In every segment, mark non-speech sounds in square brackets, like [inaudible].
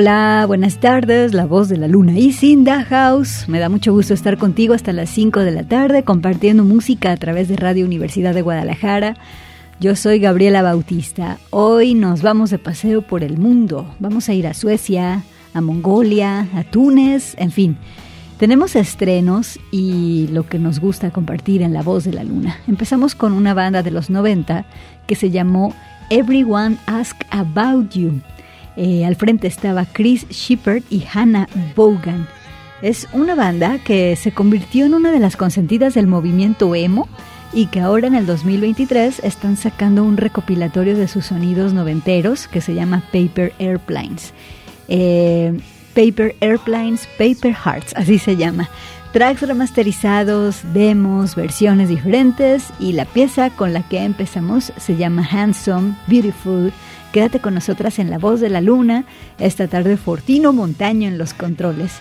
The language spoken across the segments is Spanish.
Hola, buenas tardes, la voz de la luna y Cinda House. Me da mucho gusto estar contigo hasta las 5 de la tarde compartiendo música a través de Radio Universidad de Guadalajara. Yo soy Gabriela Bautista. Hoy nos vamos de paseo por el mundo. Vamos a ir a Suecia, a Mongolia, a Túnez, en fin. Tenemos estrenos y lo que nos gusta compartir en La Voz de la Luna. Empezamos con una banda de los 90 que se llamó Everyone Ask About You. Eh, al frente estaba Chris Shepard y Hannah Bogan. Es una banda que se convirtió en una de las consentidas del movimiento emo y que ahora en el 2023 están sacando un recopilatorio de sus sonidos noventeros que se llama Paper Airplanes. Eh, Paper Airplanes, Paper Hearts, así se llama. Tracks remasterizados, demos, versiones diferentes y la pieza con la que empezamos se llama Handsome, Beautiful, Quédate con nosotras en La Voz de la Luna, esta tarde Fortino Montaño en los controles.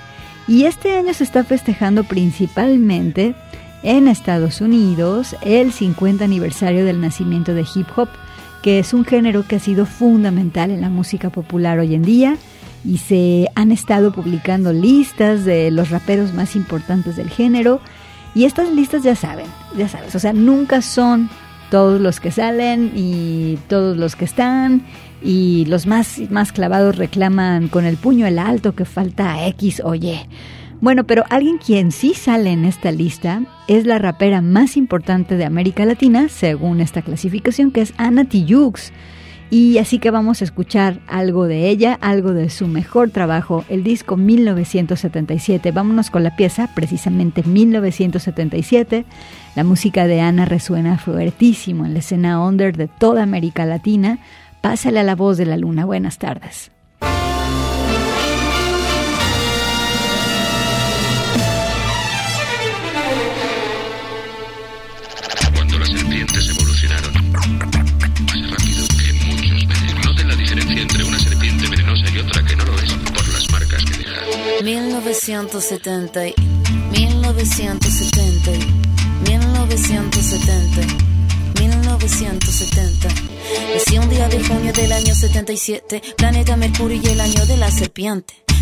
Y este año se está festejando principalmente en Estados Unidos el 50 aniversario del nacimiento de hip hop, que es un género que ha sido fundamental en la música popular hoy en día y se han estado publicando listas de los raperos más importantes del género y estas listas ya saben, ya sabes, o sea, nunca son todos los que salen y todos los que están y los más, más clavados reclaman con el puño el alto que falta X o Y. Bueno, pero alguien quien sí sale en esta lista es la rapera más importante de América Latina, según esta clasificación, que es Ana Tijoux. Y así que vamos a escuchar algo de ella, algo de su mejor trabajo, el disco 1977. Vámonos con la pieza, precisamente 1977. La música de Ana resuena fuertísimo en la escena under de toda América Latina. Pásale a la voz de la luna. Buenas tardes. 1970, 1970, 1970, 1970. Nací un día de junio del año 77, planeta Mercurio y el año de la serpiente.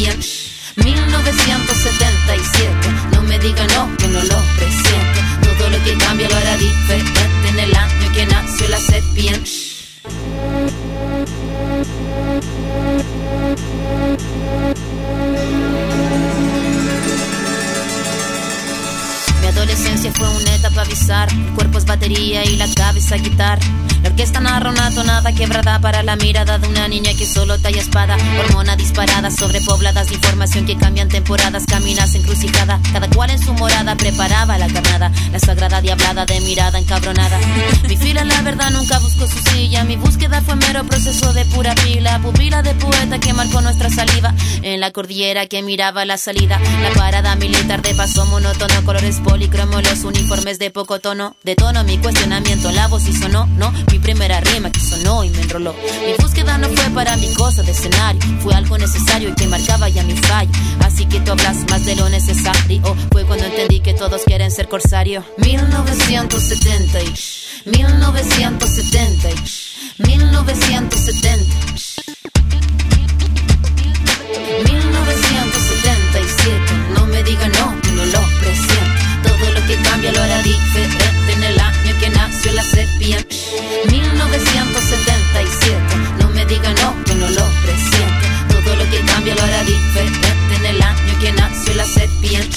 la serpiente. 1977, no me diga no, que no lo presiento. Todo lo que cambia lo hará diferente en el año que nació la serpiente. Mi adolescencia fue una etapa bizarra. El cuerpo batería y la cabeza guitarra. La orquesta narra una tonada quebrada para la mirada de una niña que solo talla espada. Hormona disparada, sobrepobladas información que cambian temporadas. Caminas encrucijada, cada cual en su morada preparaba la carnada. La sagrada diablada de mirada encabronada. Mi fila, la verdad, nunca buscó su silla. Mi búsqueda fue mero proceso de pura pila. Pupila de poeta que marcó nuestra saliva. En la cordillera que miraba la salida. La parada militar de paso monótono, colores policromos, los uniformes de poco tono. De tono mi cuestionamiento, la voz y sonó, no. Mi primera rima que sonó y me enroló. Mi búsqueda no fue para mi cosa de escenario, fue algo necesario y que marcaba ya mi fallo. Así que tú hablas más de lo necesario. Fue cuando entendí que todos quieren ser corsario. 1970, y 1970, y 1970. 1977, no me diga no, que no lo presiento. Todo lo que cambia lo hará 1977, no me digan no, que no lo presiente. Todo lo que cambia lo hará diferente en el año que nació la serpiente.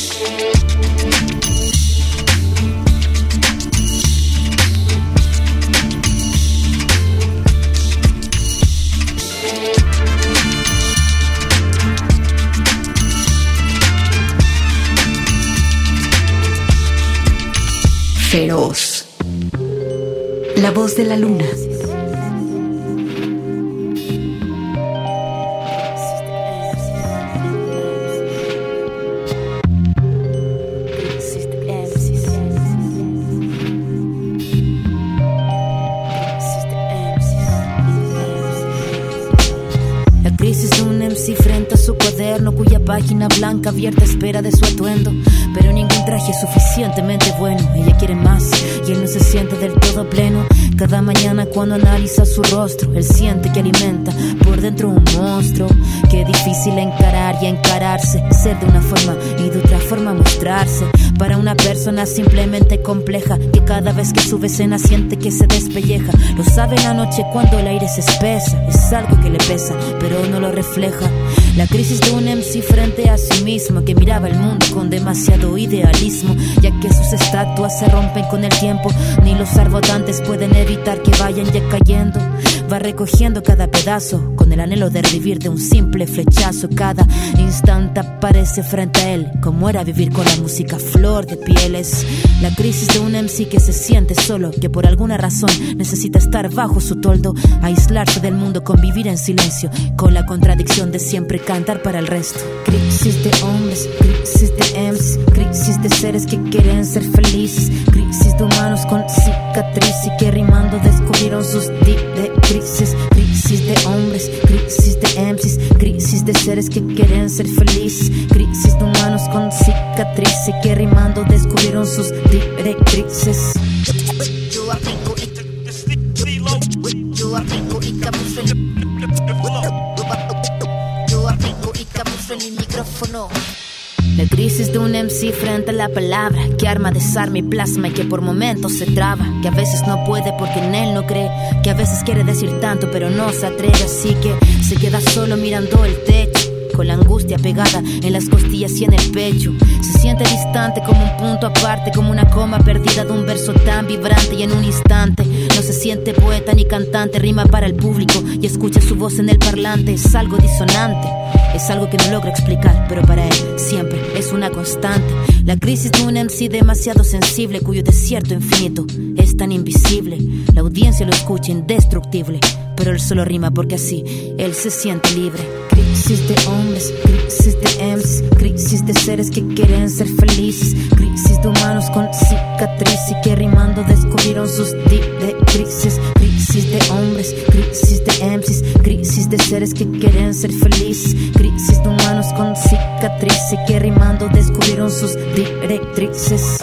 feroz voz de la luna. La crisis de un MC frente a su cuaderno cuya página blanca abierta suficientemente bueno. Ella quiere más y él no se siente del todo pleno. Cada mañana cuando analiza su rostro, él siente que alimenta por dentro un monstruo. Que difícil encarar y encararse. Ser de una forma y de otra forma mostrarse. Para una persona simplemente compleja que cada vez que sube escena siente que se despelleja. Lo sabe en la noche cuando el aire se espesa. Es algo que le pesa, pero no lo refleja. La crisis de un MC frente a sí mismo que miraba el mundo con demasiado idealismo, ya que sus estatuas se rompen con el tiempo, ni los arbotantes pueden evitar que vayan ya cayendo. Va recogiendo cada pedazo el anhelo de revivir de un simple flechazo. Cada instante aparece frente a él, como era vivir con la música flor de pieles. La crisis de un MC que se siente solo, que por alguna razón necesita estar bajo su toldo, aislarse del mundo, convivir en silencio, con la contradicción de siempre cantar para el resto. Crisis de hombres, crisis de MCs, crisis de seres que quieren ser felices, crisis de humanos con cicatriz y que rimando descubrieron sus directrices, crisis crisis de seres que quieren ser felices, crisis de humanos con cicatriz y que rimando descubrieron sus directrices. Yo aplico y yo aplico y camuflo el yo aplico y camuflo en mi micrófono. La crisis de un MC frente a la palabra que arma, desarma y plasma y que por momentos se traba, que a veces no puede porque en él no cree, que a veces quiere decir tanto pero no se atreve, así que se queda solo mirando el techo. Con la angustia pegada en las costillas y en el pecho. Se siente distante como un punto aparte, como una coma perdida de un verso tan vibrante y en un instante. No se siente poeta ni cantante, rima para el público y escucha su voz en el parlante. Es algo disonante. Es algo que no logra explicar, pero para él siempre es una constante. La crisis de un MC demasiado sensible, cuyo desierto infinito es tan invisible. La audiencia lo escucha indestructible, pero él solo rima porque así él se siente libre. Crisis de hombres, crisis de MCs, crisis de seres que quieren ser felices, crisis de humanos con cicatriz y que rimando descubrieron sus directrices. Crisis de hombres, crisis de MCs, crisis de seres que quieren ser felices, crisis de humanos con cicatriz y que rimando descubrieron sus directrices.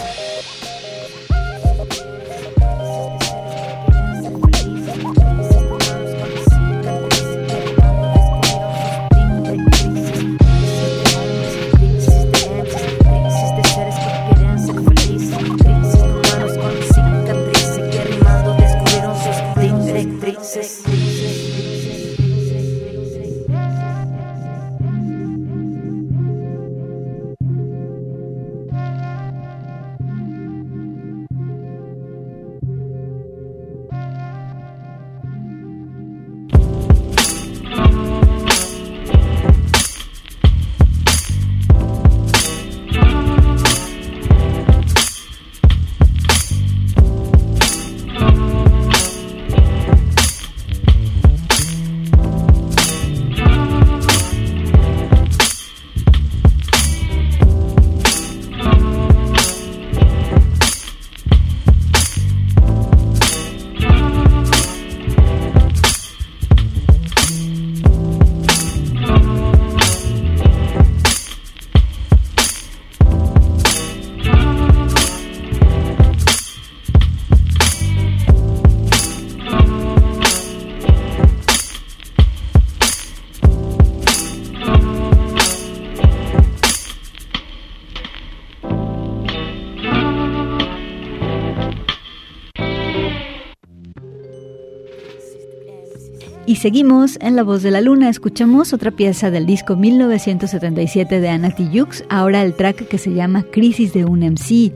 Seguimos en La Voz de la Luna. Escuchamos otra pieza del disco 1977 de Anna Tijoux, ahora el track que se llama Crisis de un MC.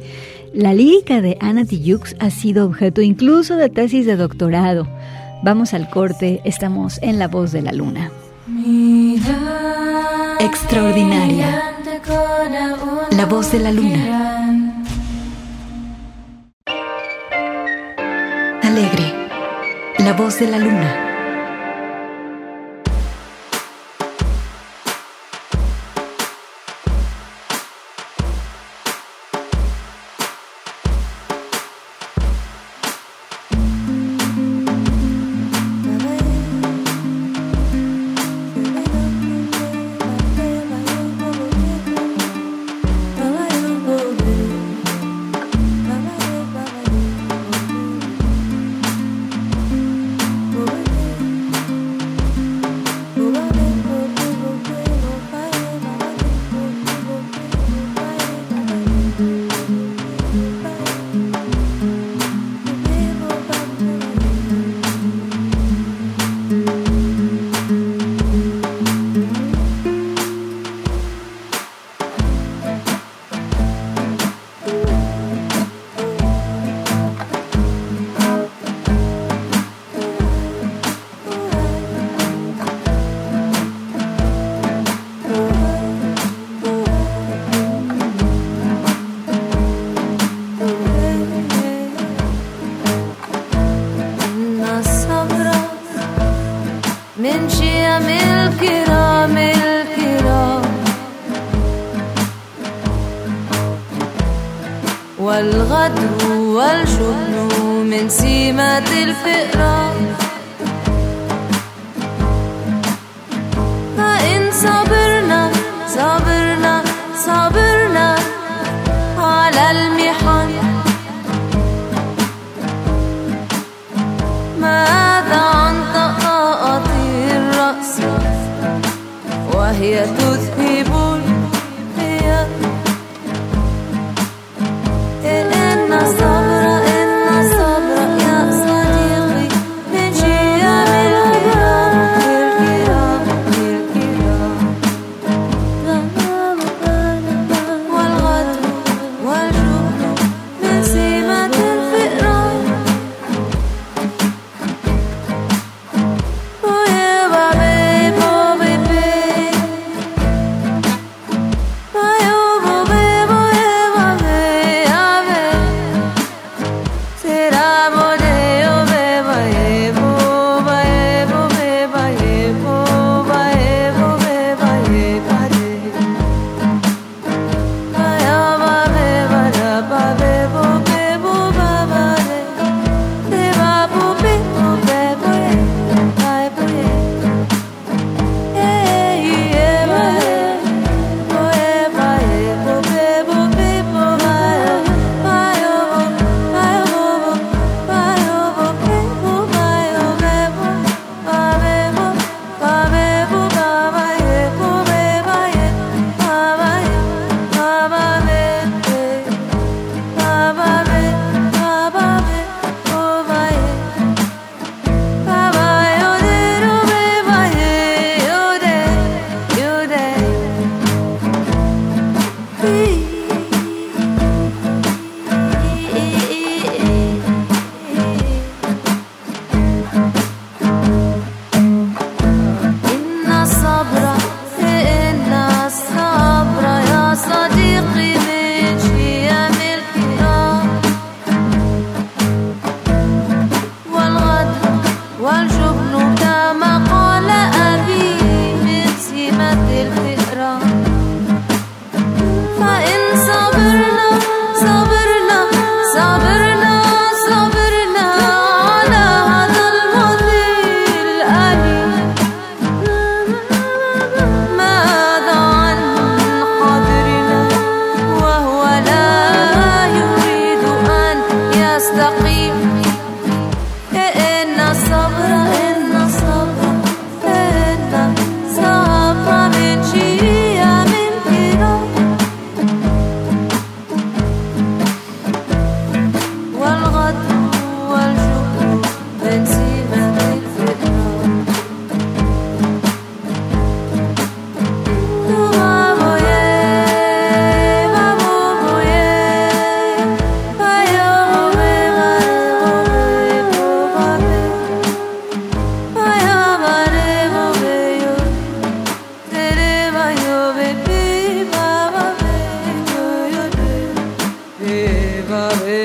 La lírica de Anna Tijoux ha sido objeto incluso de tesis de doctorado. Vamos al corte, estamos en La Voz de la Luna. Extraordinaria. La Voz de la Luna. alegre, la voz de la luna.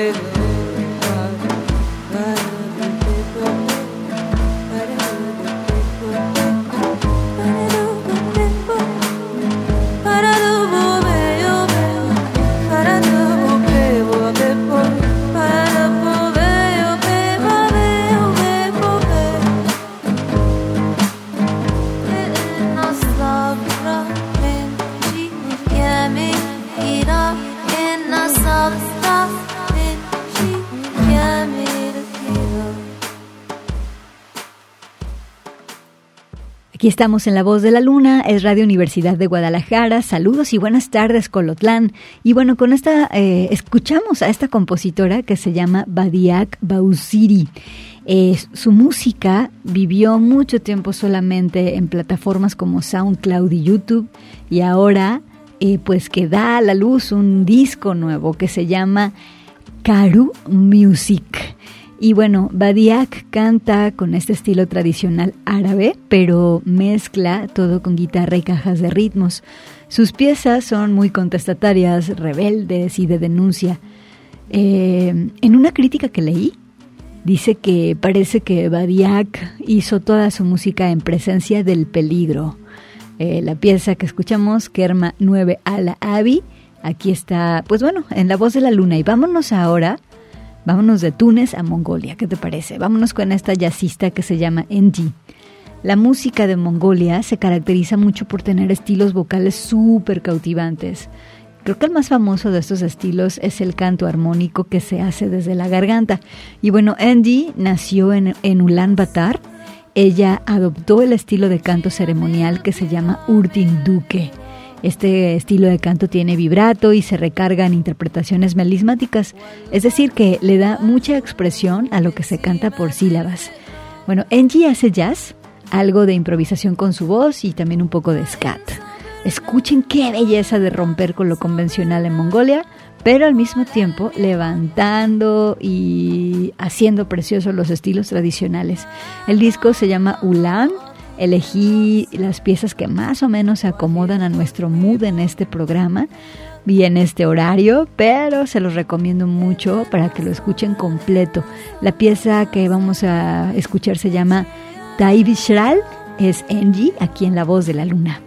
with Aquí estamos en La Voz de la Luna, es Radio Universidad de Guadalajara. Saludos y buenas tardes, Colotlán. Y bueno, con esta, eh, escuchamos a esta compositora que se llama Badiak Bausiri. Eh, su música vivió mucho tiempo solamente en plataformas como SoundCloud y YouTube y ahora eh, pues que da a la luz un disco nuevo que se llama Karu Music. Y bueno, Badiak canta con este estilo tradicional árabe, pero mezcla todo con guitarra y cajas de ritmos. Sus piezas son muy contestatarias, rebeldes y de denuncia. Eh, en una crítica que leí, dice que parece que Badiak hizo toda su música en presencia del peligro. Eh, la pieza que escuchamos, Kerma 9 Ala Abi, aquí está, pues bueno, en la voz de la luna. Y vámonos ahora Vámonos de Túnez a Mongolia, ¿qué te parece? Vámonos con esta jazzista que se llama Enji. La música de Mongolia se caracteriza mucho por tener estilos vocales súper cautivantes. Creo que el más famoso de estos estilos es el canto armónico que se hace desde la garganta. Y bueno, Angie nació en, en Ulan Batar. Ella adoptó el estilo de canto ceremonial que se llama Urtin Duque. Este estilo de canto tiene vibrato y se recarga en interpretaciones melismáticas, es decir, que le da mucha expresión a lo que se canta por sílabas. Bueno, Angie hace jazz, algo de improvisación con su voz y también un poco de scat. Escuchen qué belleza de romper con lo convencional en Mongolia, pero al mismo tiempo levantando y haciendo preciosos los estilos tradicionales. El disco se llama Ulan elegí las piezas que más o menos se acomodan a nuestro mood en este programa y en este horario, pero se los recomiendo mucho para que lo escuchen completo. La pieza que vamos a escuchar se llama Taibishral, es Angie, aquí en La Voz de la Luna.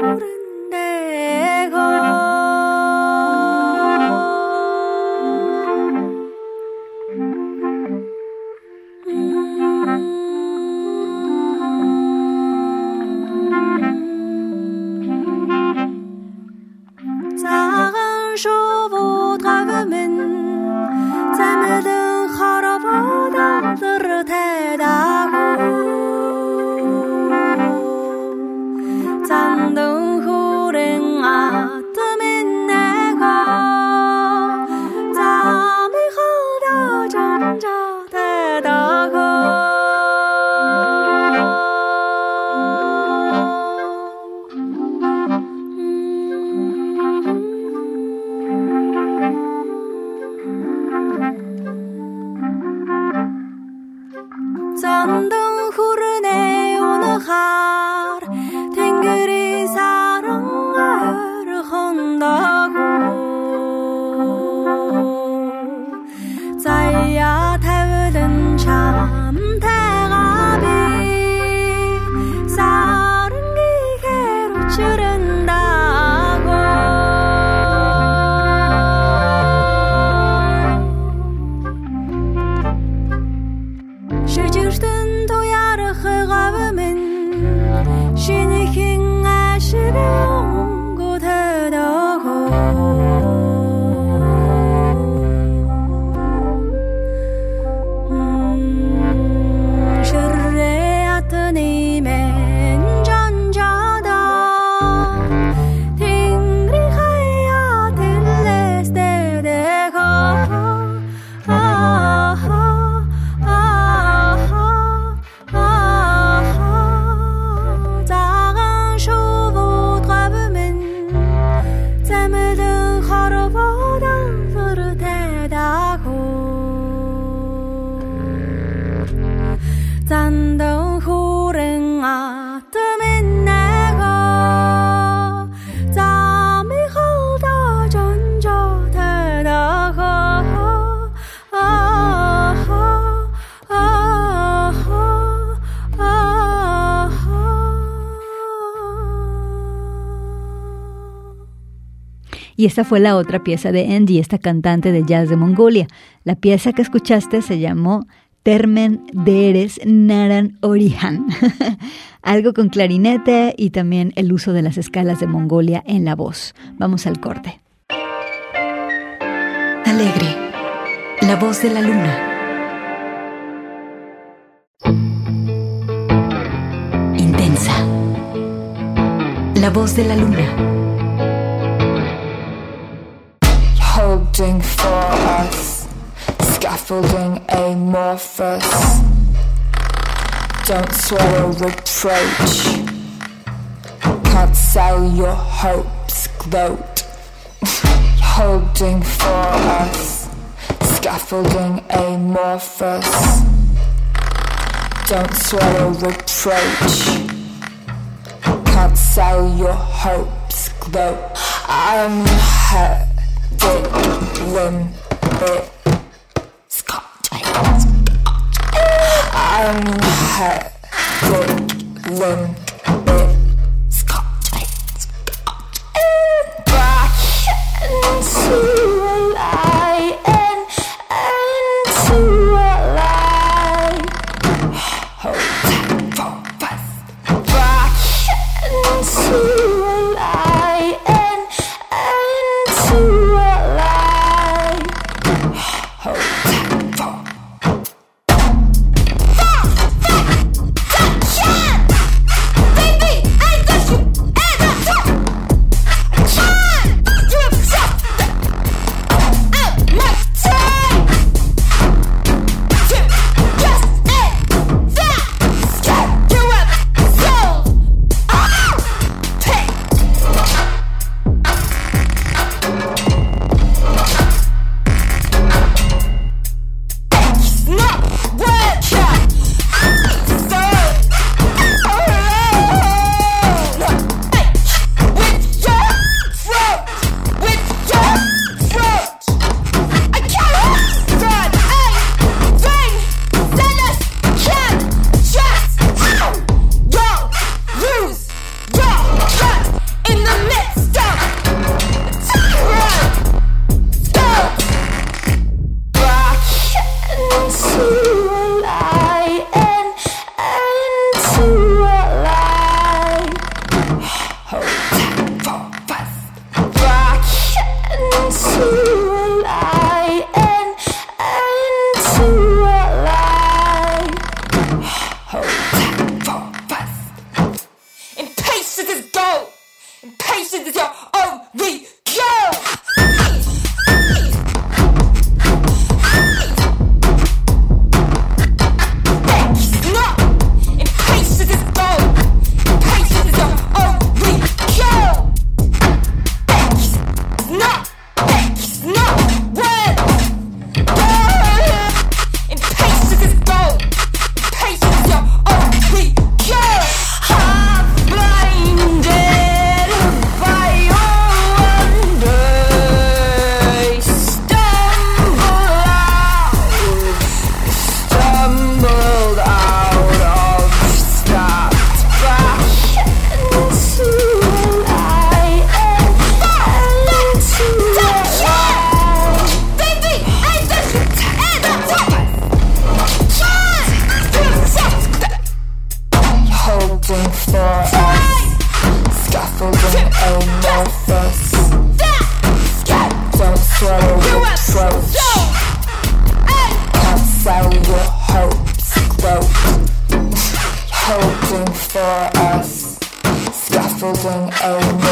por negro. Y esta fue la otra pieza de Andy, esta cantante de jazz de Mongolia. La pieza que escuchaste se llamó Termen Deres Naran Orihan. [laughs] Algo con clarinete y también el uso de las escalas de Mongolia en la voz. Vamos al corte. Alegre. La voz de la luna. Intensa. La voz de la luna. scaffolding for us, scaffolding amorphous. Don't swallow reproach. Can't sell your hopes, gloat. [laughs] Holding for us, scaffolding amorphous. Don't swallow reproach. Can't sell your hopes, gloat. I'm hurt one bit Scott I'm [gasps] um, hurt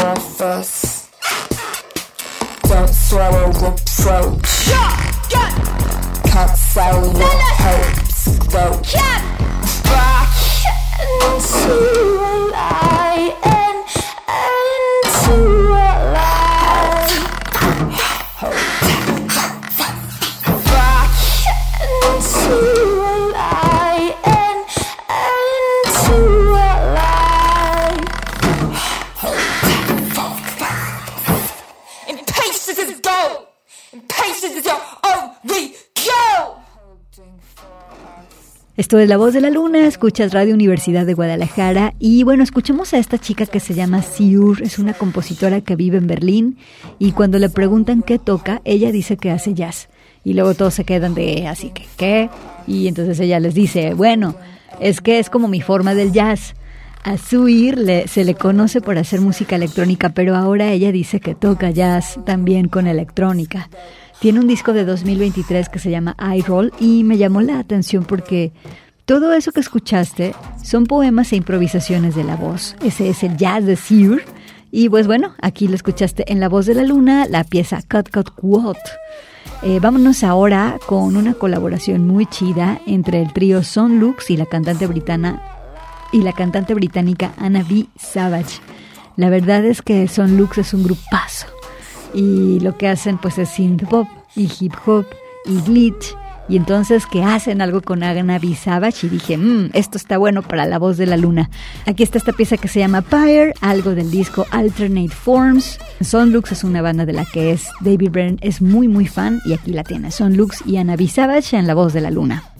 amorphous. Don't swallow reproach. Can't sell your hopes, quote. Back into a lie Esto es La Voz de la Luna, escuchas Radio Universidad de Guadalajara y bueno, escuchamos a esta chica que se llama Siur, es una compositora que vive en Berlín y cuando le preguntan qué toca, ella dice que hace jazz y luego todos se quedan de así que qué y entonces ella les dice, bueno, es que es como mi forma del jazz. A Suir se le conoce por hacer música electrónica, pero ahora ella dice que toca jazz también con electrónica. Tiene un disco de 2023 que se llama I Roll y me llamó la atención porque todo eso que escuchaste son poemas e improvisaciones de la voz. Ese es el jazz de Sear. Y pues bueno, aquí lo escuchaste en La Voz de la Luna, la pieza Cut Cut Quote. Eh, vámonos ahora con una colaboración muy chida entre el trío Son Lux y la cantante britana y la cantante británica Anna B. Savage. La verdad es que Son Lux es un grupazo y lo que hacen pues es synth pop y hip hop y glitch y entonces que hacen algo con Anna B. Savage y dije, mmm, esto está bueno para la voz de la luna. Aquí está esta pieza que se llama Pyre, algo del disco Alternate Forms. Son Lux es una banda de la que es David Byrne es muy muy fan y aquí la tiene. Son Lux y Anna. Savage en la voz de la luna.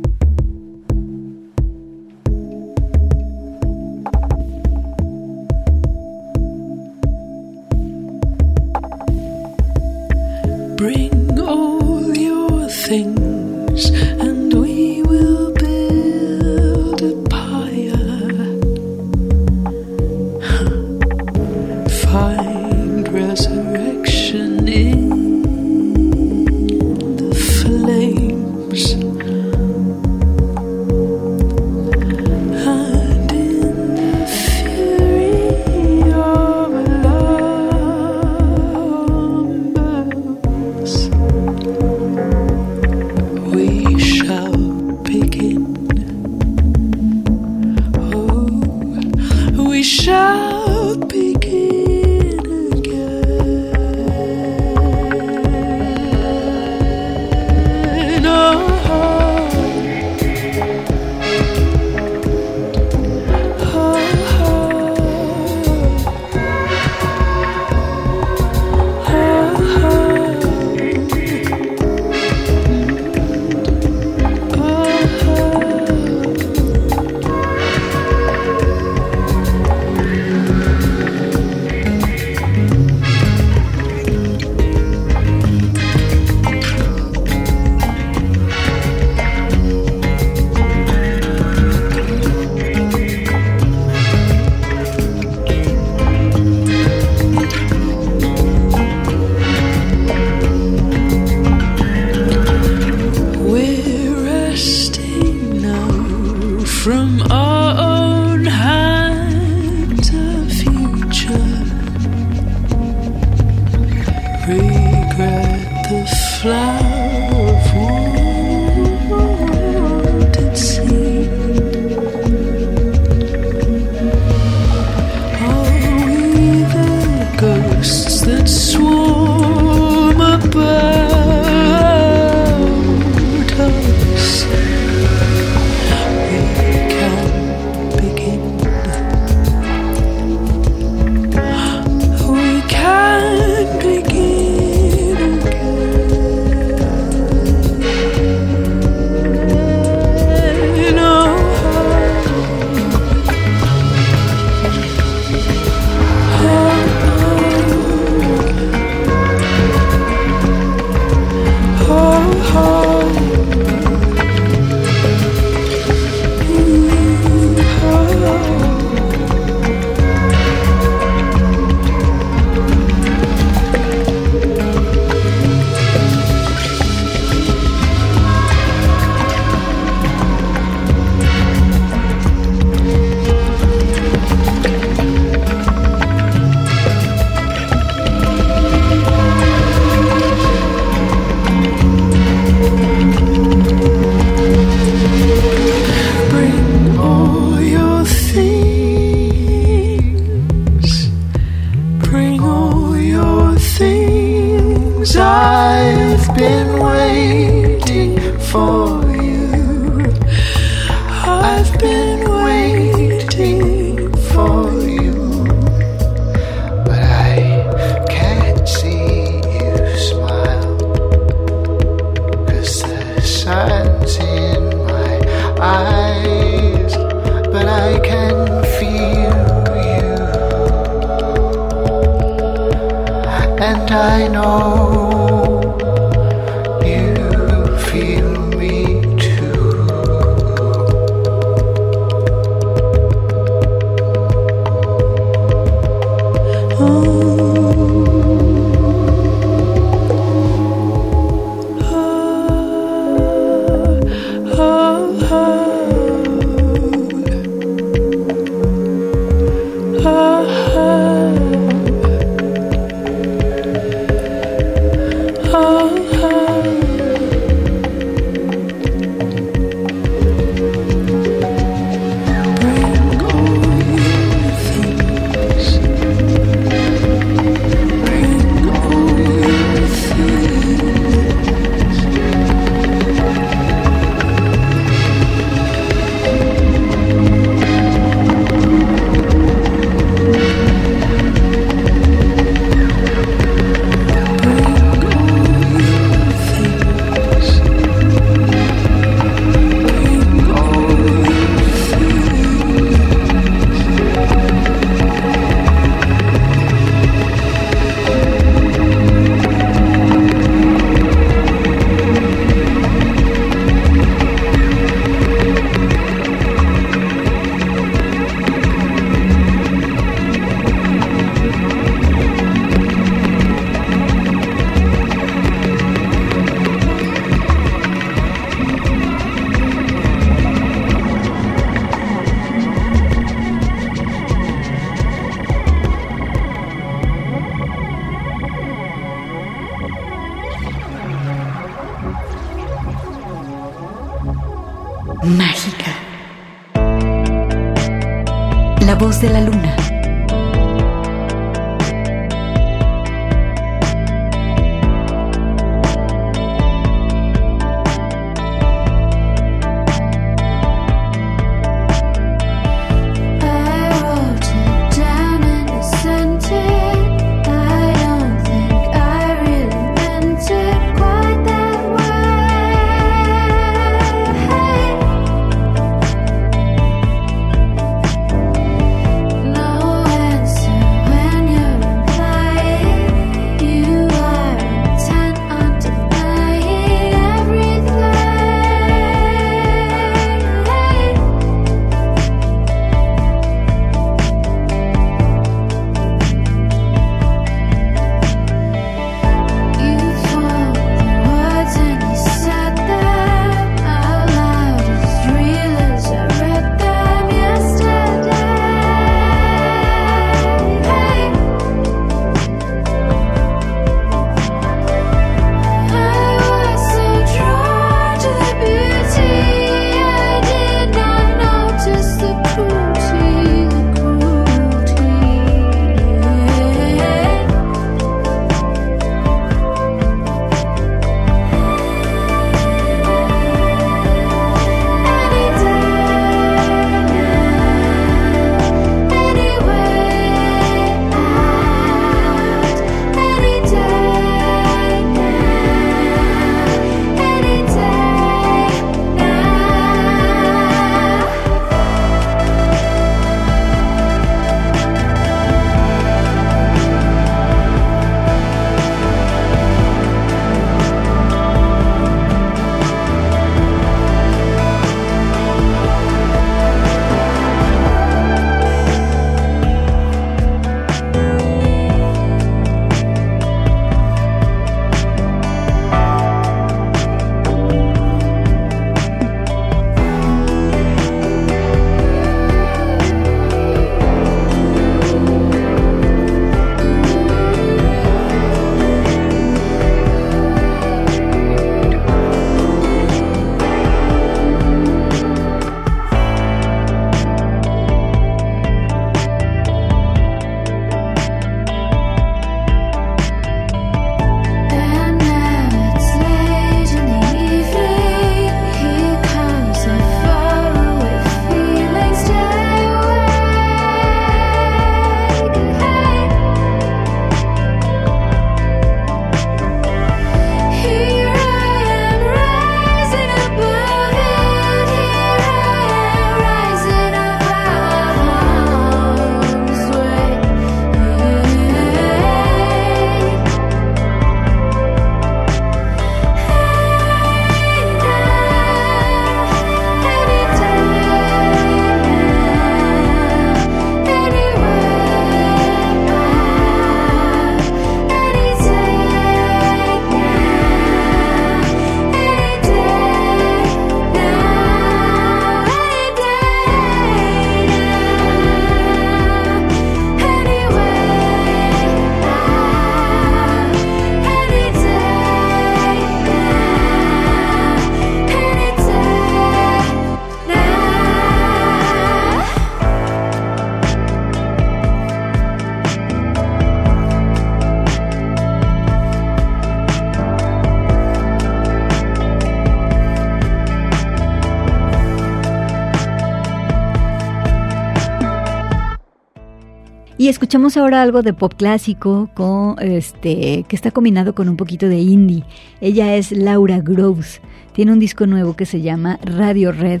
Y escuchamos ahora algo de pop clásico con este que está combinado con un poquito de indie. Ella es Laura Groves. Tiene un disco nuevo que se llama Radio Red.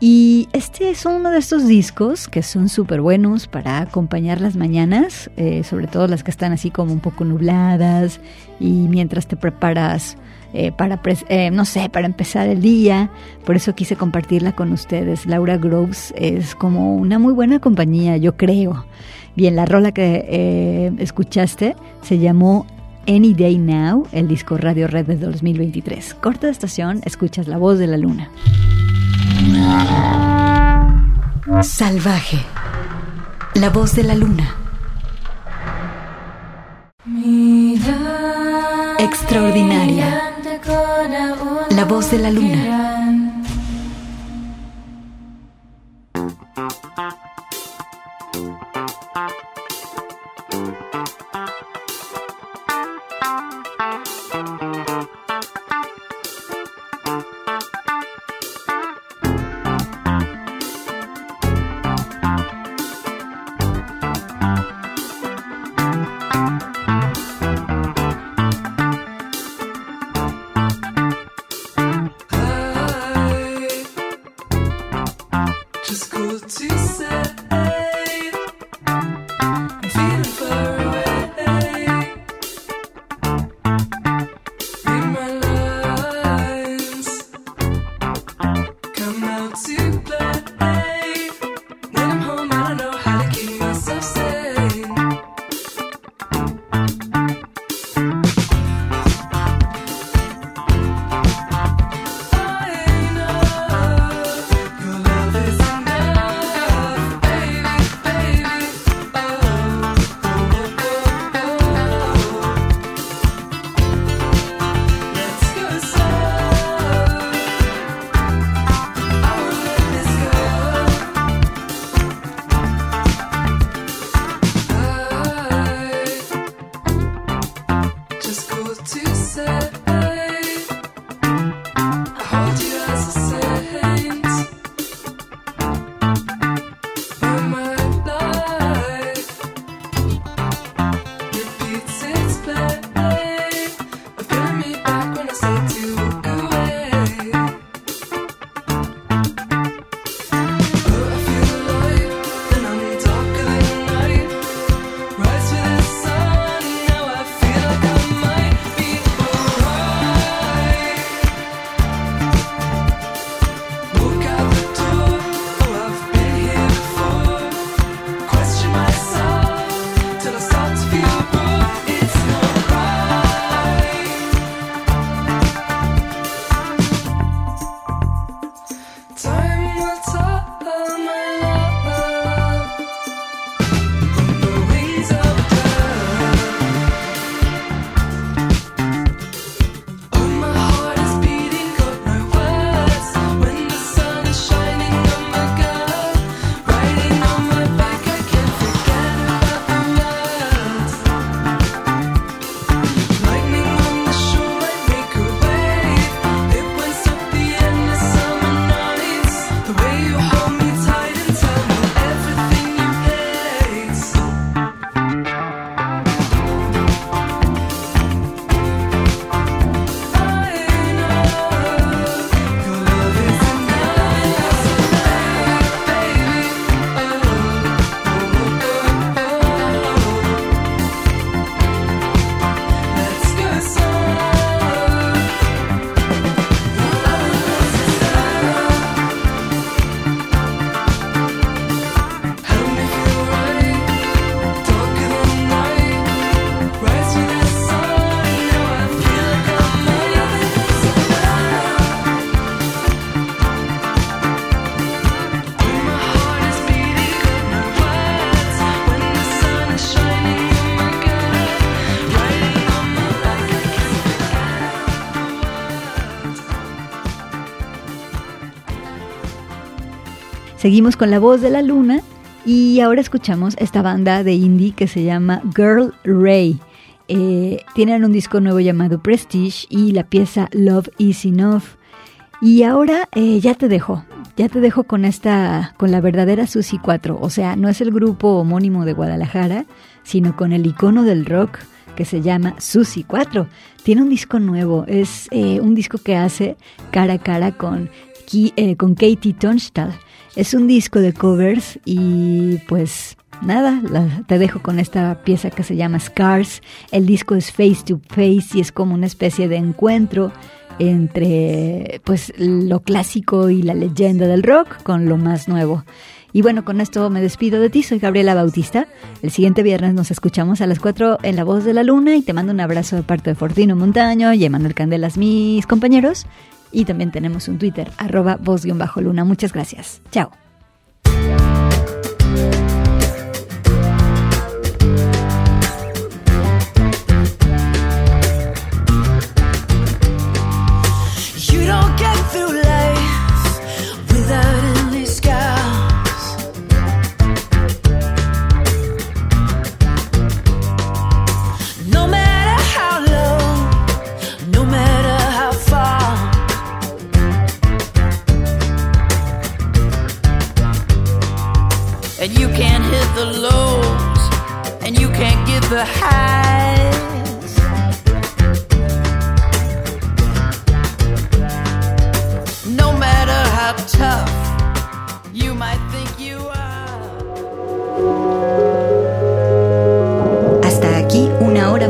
Y este es uno de estos discos que son súper buenos para acompañar las mañanas, eh, sobre todo las que están así como un poco nubladas y mientras te preparas eh, para, eh, no sé, para empezar el día. Por eso quise compartirla con ustedes. Laura Groves es como una muy buena compañía, yo creo. Bien, la rola que eh, escuchaste se llamó Any Day Now, el disco Radio Red de 2023. Corta de estación, escuchas la voz de la luna. Salvaje. La voz de la luna. Extraordinaria. La voz de la luna. Seguimos con la voz de la luna y ahora escuchamos esta banda de indie que se llama Girl Ray. Eh, tienen un disco nuevo llamado Prestige y la pieza Love Is Enough. Y ahora eh, ya te dejo. ya te dejo con esta, con la verdadera Susi 4. O sea, no es el grupo homónimo de Guadalajara, sino con el icono del rock que se llama Susi 4. Tiene un disco nuevo, es eh, un disco que hace cara a cara con, Eh, con Katie Tunstall. Es un disco de covers y pues nada, te dejo con esta pieza que se llama Scars. El disco es Face to Face y es como una especie de encuentro entre pues lo clásico y la leyenda del rock con lo más nuevo. Y bueno, con esto me despido de ti, soy Gabriela Bautista. El siguiente viernes nos escuchamos a las 4 en La Voz de la Luna y te mando un abrazo de parte de Fortino Montaño y Emanuel Candelas, mis compañeros. Y también tenemos un Twitter, arroba voz-luna. Muchas gracias. Chao.